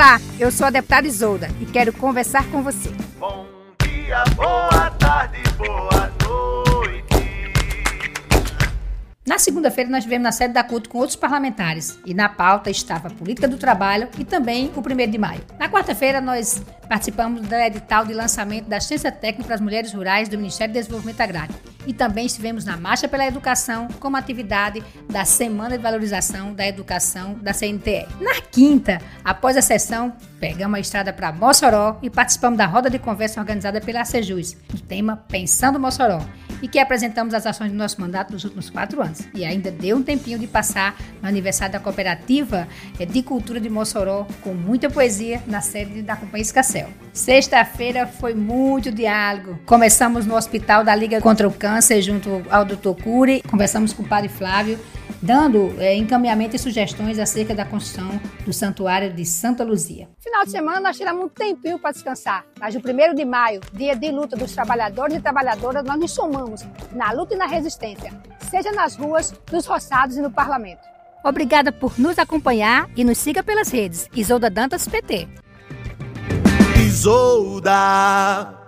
Olá, eu sou a deputada Isolda e quero conversar com você. Bom dia, Na segunda-feira, nós tivemos na sede da CUT com outros parlamentares e na pauta estava a política do trabalho e também o 1 de maio. Na quarta-feira, nós participamos da edital de lançamento da assistência técnica para as mulheres rurais do Ministério do Desenvolvimento Agrário e também estivemos na Marcha pela Educação como atividade da Semana de Valorização da Educação da CNTE. Na quinta, após a sessão, pegamos a estrada para Mossoró e participamos da roda de conversa organizada pela ACEJUS, do tema Pensando Mossoró, e que apresentamos as ações do nosso mandato nos últimos quatro anos. E ainda deu um tempinho de passar no aniversário da Cooperativa eh, de Cultura de Mossoró, com muita poesia, na sede da Companhia Escacel. Sexta-feira foi muito diálogo. Começamos no Hospital da Liga contra o Câncer, junto ao Dr. Cury. Conversamos com o Padre Flávio, dando é, encaminhamento e sugestões acerca da construção do Santuário de Santa Luzia. Final de semana nós tiramos um tempinho para descansar. Mas no 1 de maio, dia de luta dos trabalhadores e trabalhadoras, nós nos somamos na luta e na resistência, seja nas ruas, nos roçados e no parlamento. Obrigada por nos acompanhar e nos siga pelas redes. Isolda Dantas PT. Isolda.